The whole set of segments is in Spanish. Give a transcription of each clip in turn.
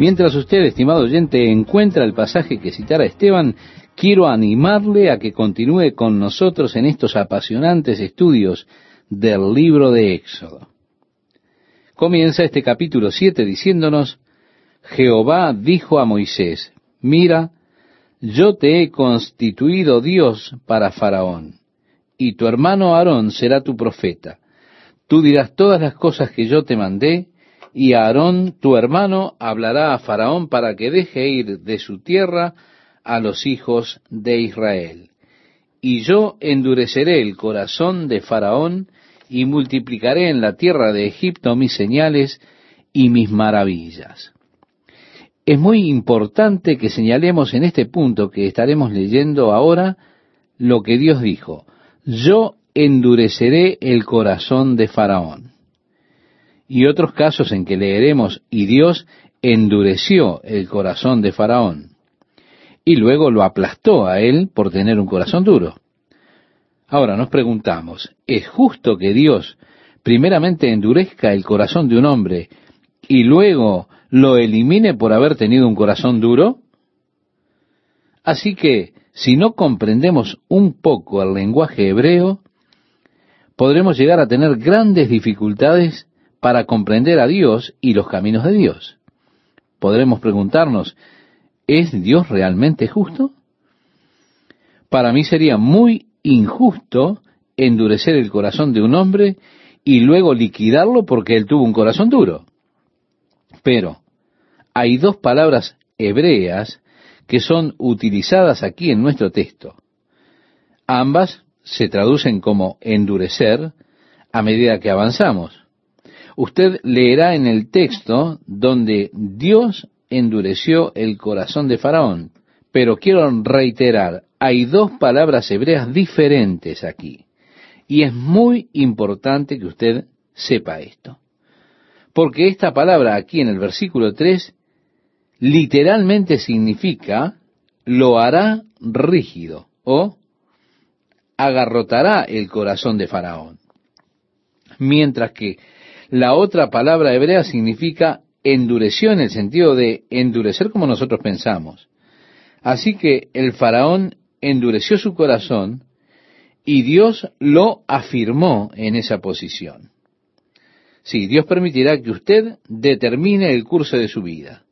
Mientras usted, estimado oyente, encuentra el pasaje que citara Esteban, quiero animarle a que continúe con nosotros en estos apasionantes estudios del libro de Éxodo. Comienza este capítulo 7 diciéndonos, Jehová dijo a Moisés, mira, yo te he constituido Dios para Faraón, y tu hermano Aarón será tu profeta. Tú dirás todas las cosas que yo te mandé, y Aarón, tu hermano, hablará a Faraón para que deje ir de su tierra a los hijos de Israel. Y yo endureceré el corazón de Faraón y multiplicaré en la tierra de Egipto mis señales y mis maravillas. Es muy importante que señalemos en este punto que estaremos leyendo ahora lo que Dios dijo. Yo endureceré el corazón de Faraón y otros casos en que leeremos, y Dios endureció el corazón de Faraón, y luego lo aplastó a él por tener un corazón duro. Ahora nos preguntamos, ¿es justo que Dios primeramente endurezca el corazón de un hombre y luego lo elimine por haber tenido un corazón duro? Así que, si no comprendemos un poco el lenguaje hebreo, podremos llegar a tener grandes dificultades para comprender a Dios y los caminos de Dios. Podremos preguntarnos, ¿es Dios realmente justo? Para mí sería muy injusto endurecer el corazón de un hombre y luego liquidarlo porque él tuvo un corazón duro. Pero hay dos palabras hebreas que son utilizadas aquí en nuestro texto. Ambas se traducen como endurecer a medida que avanzamos usted leerá en el texto donde Dios endureció el corazón de Faraón. Pero quiero reiterar, hay dos palabras hebreas diferentes aquí. Y es muy importante que usted sepa esto. Porque esta palabra aquí en el versículo 3 literalmente significa lo hará rígido o agarrotará el corazón de Faraón. Mientras que la otra palabra hebrea significa endureció en el sentido de endurecer como nosotros pensamos. Así que el faraón endureció su corazón y Dios lo afirmó en esa posición. Sí, Dios permitirá que usted determine el curso de su vida.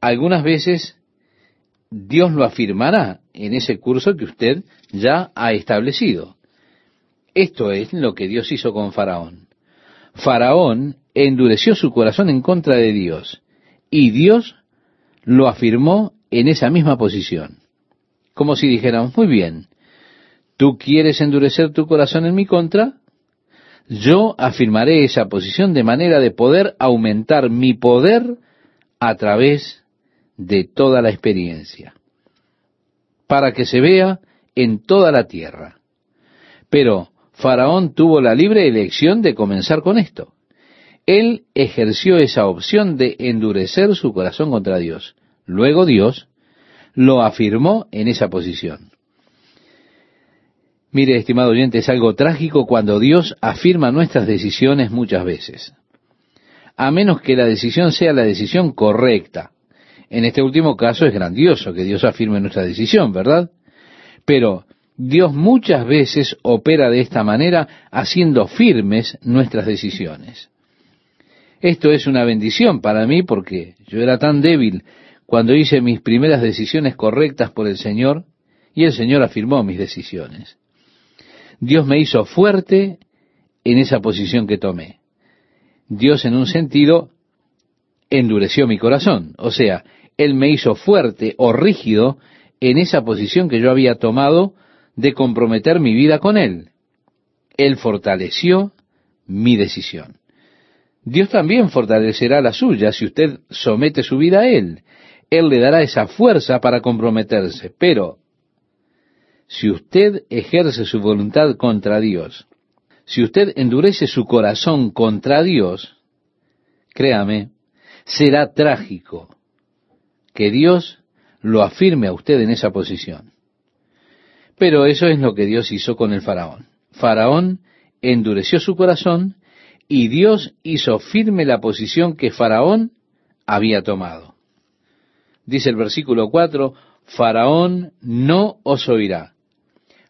Algunas veces Dios lo afirmará en ese curso que usted ya ha establecido. Esto es lo que Dios hizo con Faraón. Faraón endureció su corazón en contra de Dios y Dios lo afirmó en esa misma posición. Como si dijéramos, muy bien, ¿tú quieres endurecer tu corazón en mi contra? Yo afirmaré esa posición de manera de poder aumentar mi poder a través de toda la experiencia, para que se vea en toda la tierra. Pero Faraón tuvo la libre elección de comenzar con esto. Él ejerció esa opción de endurecer su corazón contra Dios. Luego Dios lo afirmó en esa posición. Mire, estimado oyente, es algo trágico cuando Dios afirma nuestras decisiones muchas veces. A menos que la decisión sea la decisión correcta. En este último caso es grandioso que Dios afirme nuestra decisión, ¿verdad? Pero Dios muchas veces opera de esta manera haciendo firmes nuestras decisiones. Esto es una bendición para mí porque yo era tan débil cuando hice mis primeras decisiones correctas por el Señor y el Señor afirmó mis decisiones. Dios me hizo fuerte en esa posición que tomé. Dios en un sentido endureció mi corazón, o sea, Él me hizo fuerte o rígido en esa posición que yo había tomado de comprometer mi vida con Él. Él fortaleció mi decisión. Dios también fortalecerá la suya si usted somete su vida a Él. Él le dará esa fuerza para comprometerse. Pero si usted ejerce su voluntad contra Dios, si usted endurece su corazón contra Dios, créame, será trágico que Dios lo afirme a usted en esa posición. Pero eso es lo que Dios hizo con el faraón. Faraón endureció su corazón y Dios hizo firme la posición que Faraón había tomado. Dice el versículo 4, Faraón no os oirá,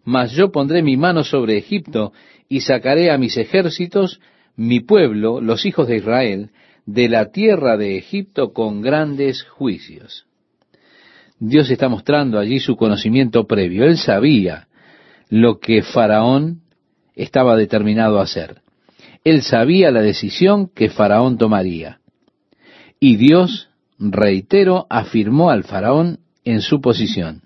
mas yo pondré mi mano sobre Egipto y sacaré a mis ejércitos, mi pueblo, los hijos de Israel, de la tierra de Egipto con grandes juicios. Dios está mostrando allí su conocimiento previo. Él sabía lo que Faraón estaba determinado a hacer. Él sabía la decisión que Faraón tomaría. Y Dios, reitero, afirmó al Faraón en su posición.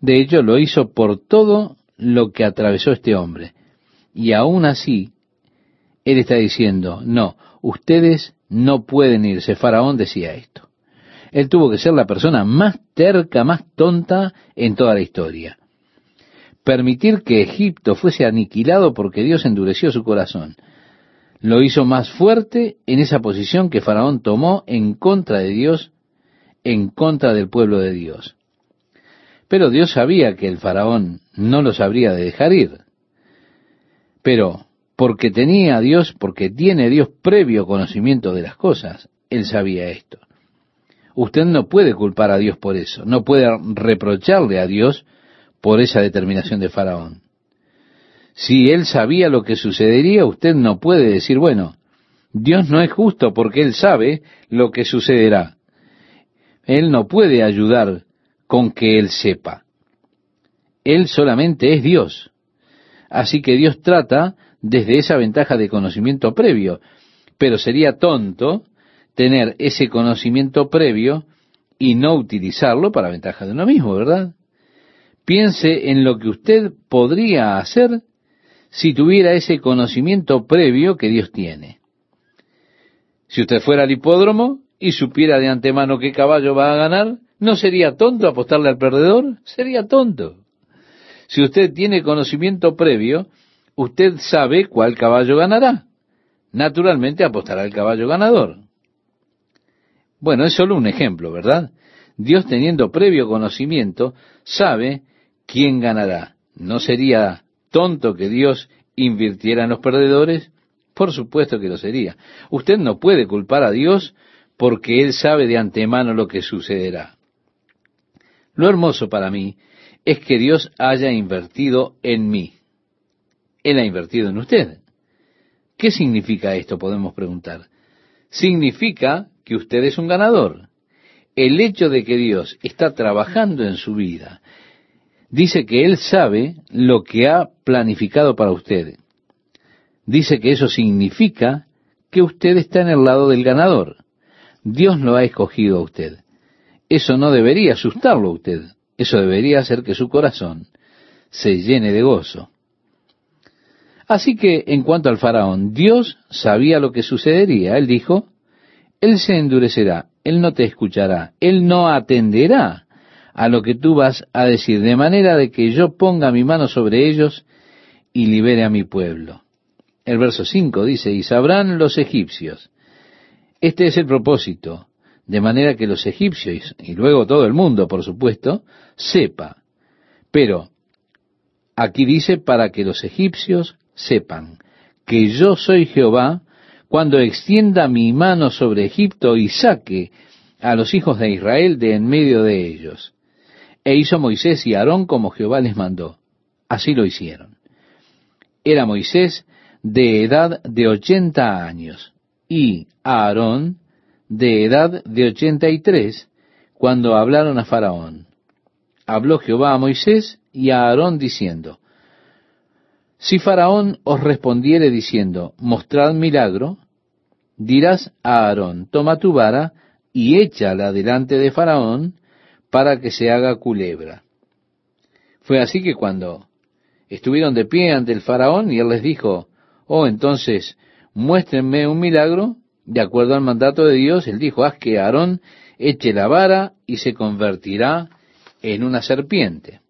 De hecho, lo hizo por todo lo que atravesó este hombre. Y aún así, Él está diciendo, no, ustedes no pueden irse. Faraón decía esto. Él tuvo que ser la persona más terca, más tonta en toda la historia. Permitir que Egipto fuese aniquilado porque Dios endureció su corazón. Lo hizo más fuerte en esa posición que Faraón tomó en contra de Dios, en contra del pueblo de Dios. Pero Dios sabía que el Faraón no los habría de dejar ir. Pero porque tenía Dios, porque tiene Dios previo conocimiento de las cosas, él sabía esto. Usted no puede culpar a Dios por eso, no puede reprocharle a Dios por esa determinación de Faraón. Si él sabía lo que sucedería, usted no puede decir, bueno, Dios no es justo porque él sabe lo que sucederá. Él no puede ayudar con que él sepa. Él solamente es Dios. Así que Dios trata desde esa ventaja de conocimiento previo. Pero sería tonto tener ese conocimiento previo y no utilizarlo para ventaja de uno mismo, ¿verdad? Piense en lo que usted podría hacer si tuviera ese conocimiento previo que Dios tiene. Si usted fuera al hipódromo y supiera de antemano qué caballo va a ganar, ¿no sería tonto apostarle al perdedor? Sería tonto. Si usted tiene conocimiento previo, usted sabe cuál caballo ganará. Naturalmente apostará al caballo ganador. Bueno, es solo un ejemplo, ¿verdad? Dios teniendo previo conocimiento sabe quién ganará. ¿No sería tonto que Dios invirtiera en los perdedores? Por supuesto que lo sería. Usted no puede culpar a Dios porque Él sabe de antemano lo que sucederá. Lo hermoso para mí es que Dios haya invertido en mí. Él ha invertido en usted. ¿Qué significa esto? Podemos preguntar. Significa que usted es un ganador. El hecho de que Dios está trabajando en su vida dice que Él sabe lo que ha planificado para usted. Dice que eso significa que usted está en el lado del ganador. Dios lo ha escogido a usted. Eso no debería asustarlo a usted. Eso debería hacer que su corazón se llene de gozo. Así que en cuanto al faraón, Dios sabía lo que sucedería. Él dijo, Él se endurecerá, Él no te escuchará, Él no atenderá a lo que tú vas a decir, de manera de que yo ponga mi mano sobre ellos y libere a mi pueblo. El verso 5 dice, y sabrán los egipcios. Este es el propósito, de manera que los egipcios, y luego todo el mundo, por supuesto, sepa. Pero aquí dice, para que los egipcios sepan que yo soy Jehová cuando extienda mi mano sobre Egipto y saque a los hijos de Israel de en medio de ellos. E hizo Moisés y Aarón como Jehová les mandó. Así lo hicieron. Era Moisés de edad de ochenta años y Aarón de edad de ochenta y tres cuando hablaron a Faraón. Habló Jehová a Moisés y a Aarón diciendo, si Faraón os respondiere diciendo, mostrad milagro, dirás a Aarón, toma tu vara y échala delante de Faraón para que se haga culebra. Fue así que cuando estuvieron de pie ante el Faraón y él les dijo, oh, entonces muéstrenme un milagro, de acuerdo al mandato de Dios, él dijo, haz que Aarón eche la vara y se convertirá en una serpiente.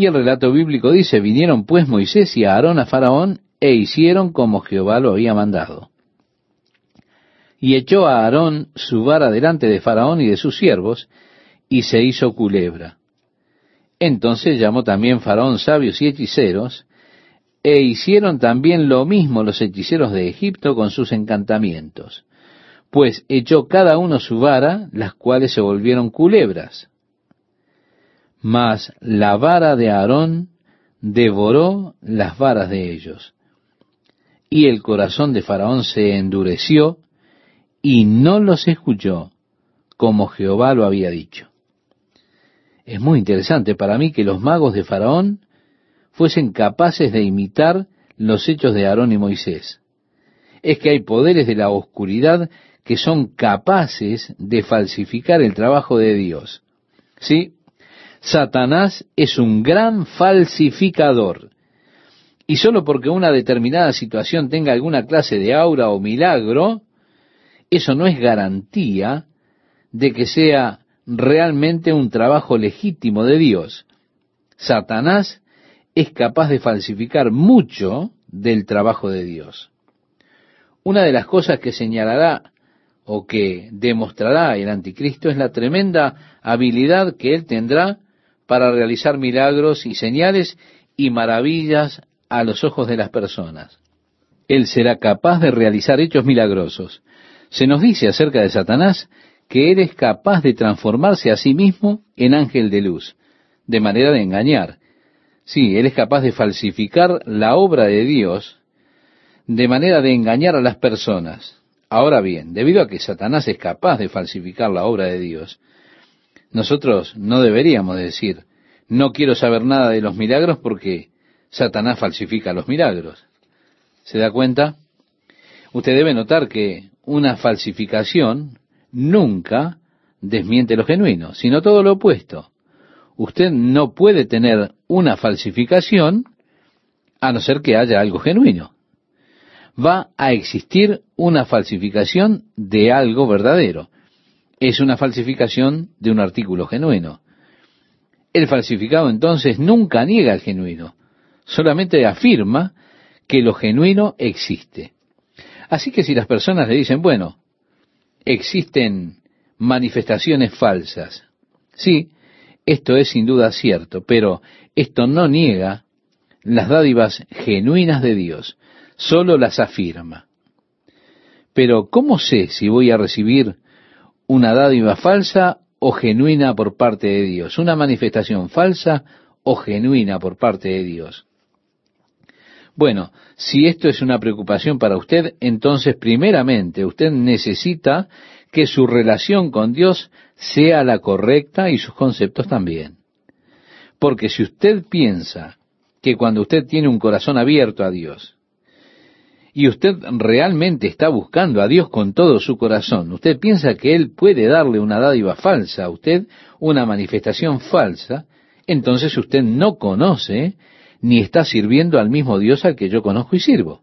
Y el relato bíblico dice, vinieron pues Moisés y Aarón a Faraón e hicieron como Jehová lo había mandado. Y echó a Aarón su vara delante de Faraón y de sus siervos, y se hizo culebra. Entonces llamó también Faraón sabios y hechiceros, e hicieron también lo mismo los hechiceros de Egipto con sus encantamientos. pues echó cada uno su vara, las cuales se volvieron culebras. Mas la vara de Aarón devoró las varas de ellos. Y el corazón de Faraón se endureció y no los escuchó, como Jehová lo había dicho. Es muy interesante para mí que los magos de Faraón fuesen capaces de imitar los hechos de Aarón y Moisés. Es que hay poderes de la oscuridad que son capaces de falsificar el trabajo de Dios. Sí, Satanás es un gran falsificador. Y solo porque una determinada situación tenga alguna clase de aura o milagro, eso no es garantía de que sea realmente un trabajo legítimo de Dios. Satanás es capaz de falsificar mucho del trabajo de Dios. Una de las cosas que señalará o que demostrará el anticristo es la tremenda habilidad que él tendrá para realizar milagros y señales y maravillas a los ojos de las personas. Él será capaz de realizar hechos milagrosos. Se nos dice acerca de Satanás que él es capaz de transformarse a sí mismo en ángel de luz, de manera de engañar. Sí, él es capaz de falsificar la obra de Dios de manera de engañar a las personas. Ahora bien, debido a que Satanás es capaz de falsificar la obra de Dios, nosotros no deberíamos decir, no quiero saber nada de los milagros porque Satanás falsifica los milagros. ¿Se da cuenta? Usted debe notar que una falsificación nunca desmiente lo genuino, sino todo lo opuesto. Usted no puede tener una falsificación a no ser que haya algo genuino. Va a existir una falsificación de algo verdadero es una falsificación de un artículo genuino. El falsificado entonces nunca niega el genuino, solamente afirma que lo genuino existe. Así que si las personas le dicen, bueno, existen manifestaciones falsas, sí, esto es sin duda cierto, pero esto no niega las dádivas genuinas de Dios, solo las afirma. Pero ¿cómo sé si voy a recibir una dádiva falsa o genuina por parte de Dios, una manifestación falsa o genuina por parte de Dios. Bueno, si esto es una preocupación para usted, entonces primeramente usted necesita que su relación con Dios sea la correcta y sus conceptos también. Porque si usted piensa que cuando usted tiene un corazón abierto a Dios, y usted realmente está buscando a Dios con todo su corazón, usted piensa que Él puede darle una dádiva falsa a usted, una manifestación falsa, entonces usted no conoce ni está sirviendo al mismo Dios al que yo conozco y sirvo.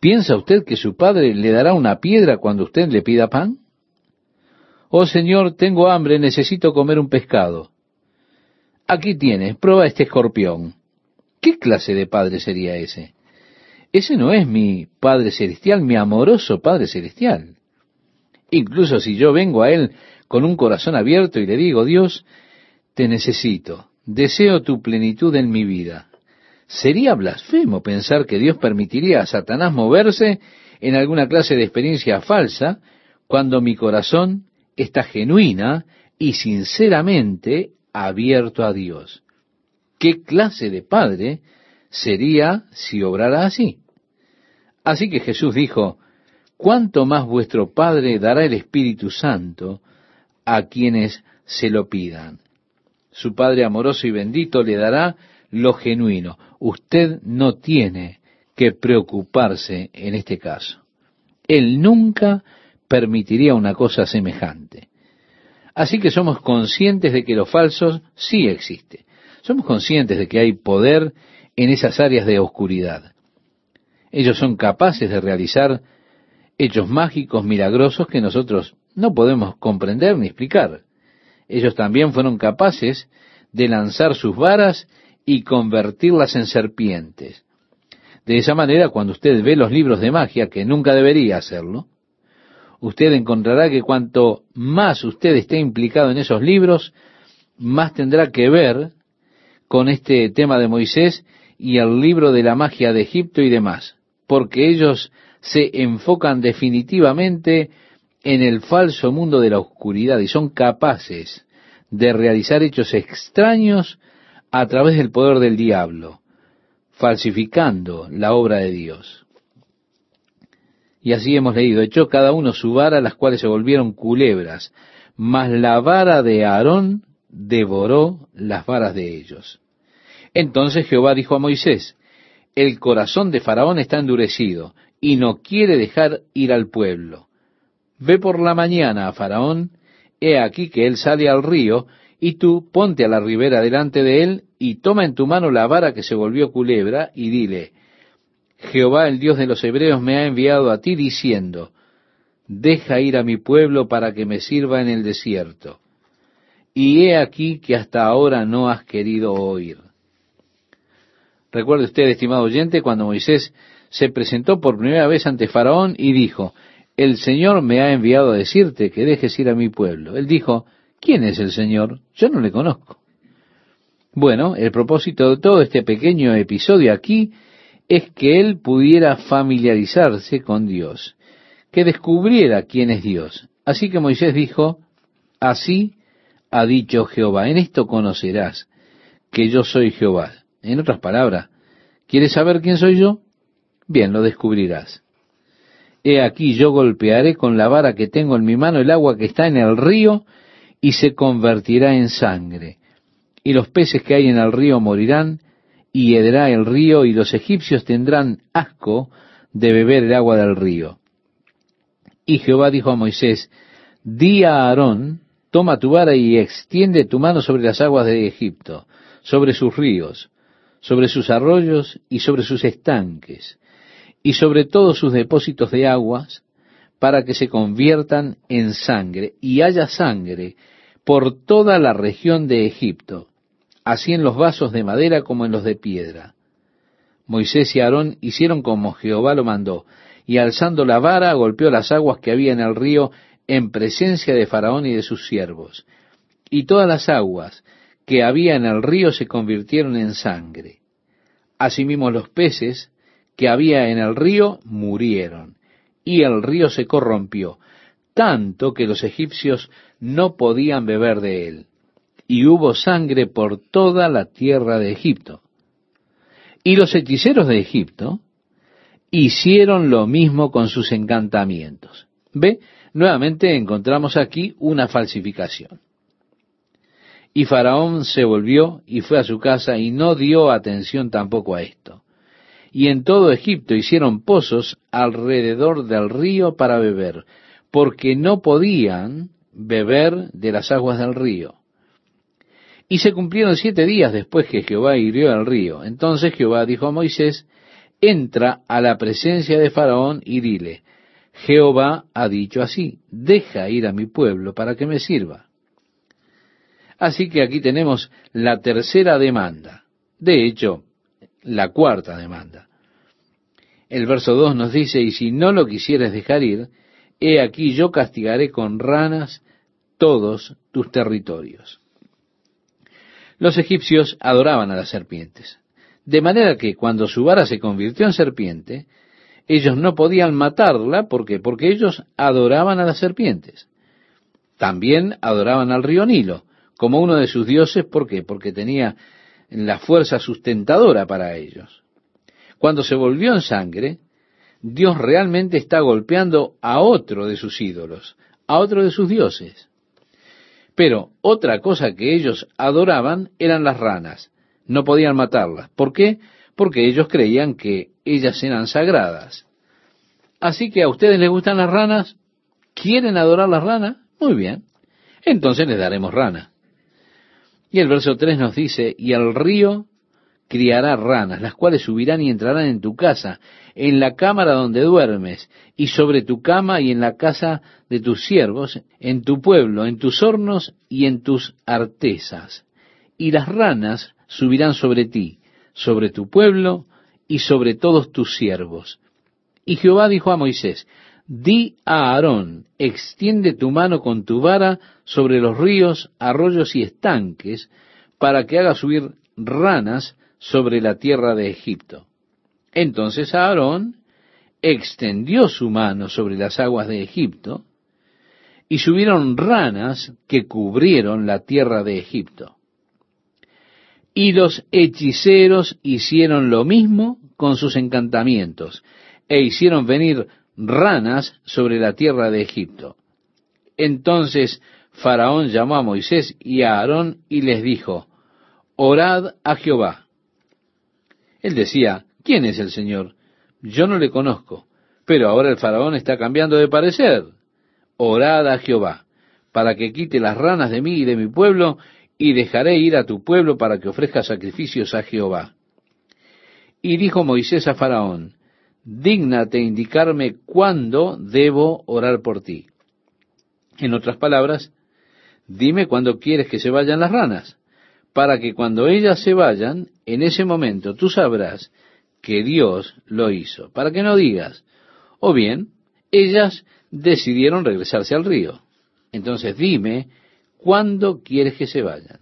¿Piensa usted que su padre le dará una piedra cuando usted le pida pan? Oh Señor, tengo hambre, necesito comer un pescado. Aquí tienes, prueba este escorpión. ¿Qué clase de padre sería ese? Ese no es mi Padre Celestial, mi amoroso Padre Celestial. Incluso si yo vengo a Él con un corazón abierto y le digo, Dios, te necesito, deseo tu plenitud en mi vida. Sería blasfemo pensar que Dios permitiría a Satanás moverse en alguna clase de experiencia falsa cuando mi corazón está genuina y sinceramente abierto a Dios. ¿Qué clase de padre sería si obrara así. Así que Jesús dijo, ¿cuánto más vuestro Padre dará el Espíritu Santo a quienes se lo pidan? Su Padre amoroso y bendito le dará lo genuino. Usted no tiene que preocuparse en este caso. Él nunca permitiría una cosa semejante. Así que somos conscientes de que los falsos sí existen. Somos conscientes de que hay poder en esas áreas de oscuridad. Ellos son capaces de realizar hechos mágicos, milagrosos que nosotros no podemos comprender ni explicar. Ellos también fueron capaces de lanzar sus varas y convertirlas en serpientes. De esa manera, cuando usted ve los libros de magia, que nunca debería hacerlo, usted encontrará que cuanto más usted esté implicado en esos libros, más tendrá que ver con este tema de Moisés y el libro de la magia de Egipto y demás, porque ellos se enfocan definitivamente en el falso mundo de la oscuridad y son capaces de realizar hechos extraños a través del poder del diablo, falsificando la obra de Dios. Y así hemos leído, echó cada uno su vara, las cuales se volvieron culebras, mas la vara de Aarón devoró las varas de ellos. Entonces Jehová dijo a Moisés, el corazón de Faraón está endurecido y no quiere dejar ir al pueblo. Ve por la mañana a Faraón, he aquí que él sale al río, y tú ponte a la ribera delante de él, y toma en tu mano la vara que se volvió culebra, y dile, Jehová el Dios de los hebreos me ha enviado a ti diciendo, deja ir a mi pueblo para que me sirva en el desierto. Y he aquí que hasta ahora no has querido oír. Recuerde usted, estimado oyente, cuando Moisés se presentó por primera vez ante Faraón y dijo, el Señor me ha enviado a decirte que dejes ir a mi pueblo. Él dijo, ¿quién es el Señor? Yo no le conozco. Bueno, el propósito de todo este pequeño episodio aquí es que él pudiera familiarizarse con Dios, que descubriera quién es Dios. Así que Moisés dijo, así ha dicho Jehová, en esto conocerás que yo soy Jehová. En otras palabras, ¿quieres saber quién soy yo? Bien, lo descubrirás. He aquí yo golpearé con la vara que tengo en mi mano el agua que está en el río y se convertirá en sangre. Y los peces que hay en el río morirán y hederá el río y los egipcios tendrán asco de beber el agua del río. Y Jehová dijo a Moisés, di a Aarón, toma tu vara y extiende tu mano sobre las aguas de Egipto, sobre sus ríos, sobre sus arroyos y sobre sus estanques, y sobre todos sus depósitos de aguas, para que se conviertan en sangre, y haya sangre por toda la región de Egipto, así en los vasos de madera como en los de piedra. Moisés y Aarón hicieron como Jehová lo mandó, y alzando la vara golpeó las aguas que había en el río en presencia de Faraón y de sus siervos. Y todas las aguas que había en el río se convirtieron en sangre. Asimismo los peces que había en el río murieron, y el río se corrompió, tanto que los egipcios no podían beber de él, y hubo sangre por toda la tierra de Egipto. Y los hechiceros de Egipto hicieron lo mismo con sus encantamientos. Ve, nuevamente encontramos aquí una falsificación. Y Faraón se volvió y fue a su casa y no dio atención tampoco a esto. Y en todo Egipto hicieron pozos alrededor del río para beber, porque no podían beber de las aguas del río. Y se cumplieron siete días después que Jehová hirió el río. Entonces Jehová dijo a Moisés, entra a la presencia de Faraón y dile, Jehová ha dicho así, deja ir a mi pueblo para que me sirva. Así que aquí tenemos la tercera demanda. De hecho, la cuarta demanda. El verso 2 nos dice, y si no lo quisieres dejar ir, he aquí yo castigaré con ranas todos tus territorios. Los egipcios adoraban a las serpientes, de manera que cuando su vara se convirtió en serpiente, ellos no podían matarla, ¿por qué? Porque ellos adoraban a las serpientes. También adoraban al río Nilo, como uno de sus dioses, ¿por qué? Porque tenía la fuerza sustentadora para ellos. Cuando se volvió en sangre, Dios realmente está golpeando a otro de sus ídolos, a otro de sus dioses. Pero otra cosa que ellos adoraban eran las ranas. No podían matarlas. ¿Por qué? Porque ellos creían que ellas eran sagradas. Así que a ustedes les gustan las ranas, ¿quieren adorar las ranas? Muy bien. Entonces les daremos rana. Y el verso 3 nos dice, y el río criará ranas, las cuales subirán y entrarán en tu casa, en la cámara donde duermes, y sobre tu cama y en la casa de tus siervos, en tu pueblo, en tus hornos y en tus artesas. Y las ranas subirán sobre ti, sobre tu pueblo y sobre todos tus siervos. Y Jehová dijo a Moisés, Di a Aarón, extiende tu mano con tu vara sobre los ríos, arroyos y estanques, para que haga subir ranas sobre la tierra de Egipto. Entonces Aarón extendió su mano sobre las aguas de Egipto, y subieron ranas que cubrieron la tierra de Egipto. Y los hechiceros hicieron lo mismo con sus encantamientos, e hicieron venir ranas sobre la tierra de Egipto. Entonces Faraón llamó a Moisés y a Aarón y les dijo, Orad a Jehová. Él decía, ¿quién es el Señor? Yo no le conozco. Pero ahora el faraón está cambiando de parecer. Orad a Jehová, para que quite las ranas de mí y de mi pueblo, y dejaré ir a tu pueblo para que ofrezca sacrificios a Jehová. Y dijo Moisés a Faraón, dígnate indicarme cuándo debo orar por ti. En otras palabras, dime cuándo quieres que se vayan las ranas, para que cuando ellas se vayan, en ese momento tú sabrás que Dios lo hizo, para que no digas, o bien, ellas decidieron regresarse al río. Entonces dime, ¿cuándo quieres que se vayan?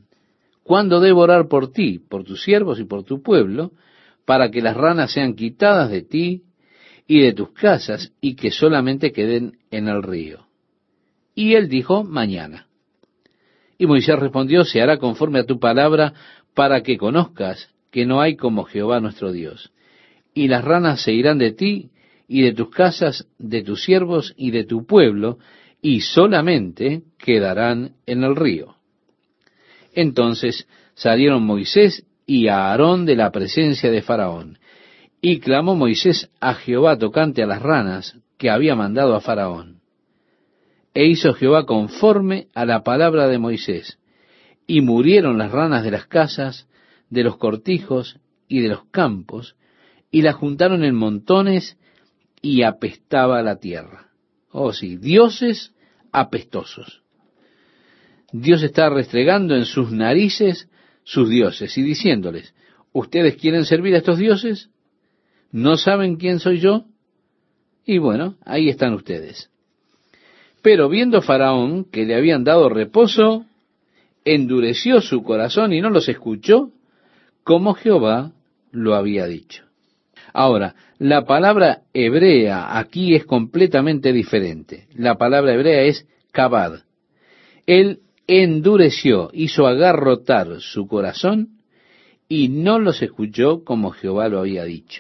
¿Cuándo debo orar por ti, por tus siervos y por tu pueblo, para que las ranas sean quitadas de ti y de tus casas y que solamente queden en el río? Y él dijo, mañana. Y Moisés respondió, se hará conforme a tu palabra para que conozcas que no hay como Jehová nuestro Dios. Y las ranas se irán de ti y de tus casas, de tus siervos y de tu pueblo, y solamente quedarán en el río. Entonces salieron Moisés y Aarón de la presencia de Faraón, y clamó Moisés a Jehová tocante a las ranas que había mandado a Faraón. E hizo Jehová conforme a la palabra de Moisés, y murieron las ranas de las casas, de los cortijos y de los campos, y las juntaron en montones, y apestaba la tierra. Oh sí, dioses apestosos. Dios está restregando en sus narices sus dioses y diciéndoles, ¿ustedes quieren servir a estos dioses? ¿No saben quién soy yo? Y bueno, ahí están ustedes. Pero viendo Faraón que le habían dado reposo, endureció su corazón y no los escuchó, como Jehová lo había dicho. Ahora, la palabra hebrea aquí es completamente diferente. La palabra hebrea es kabad. Él endureció, hizo agarrotar su corazón y no los escuchó como Jehová lo había dicho.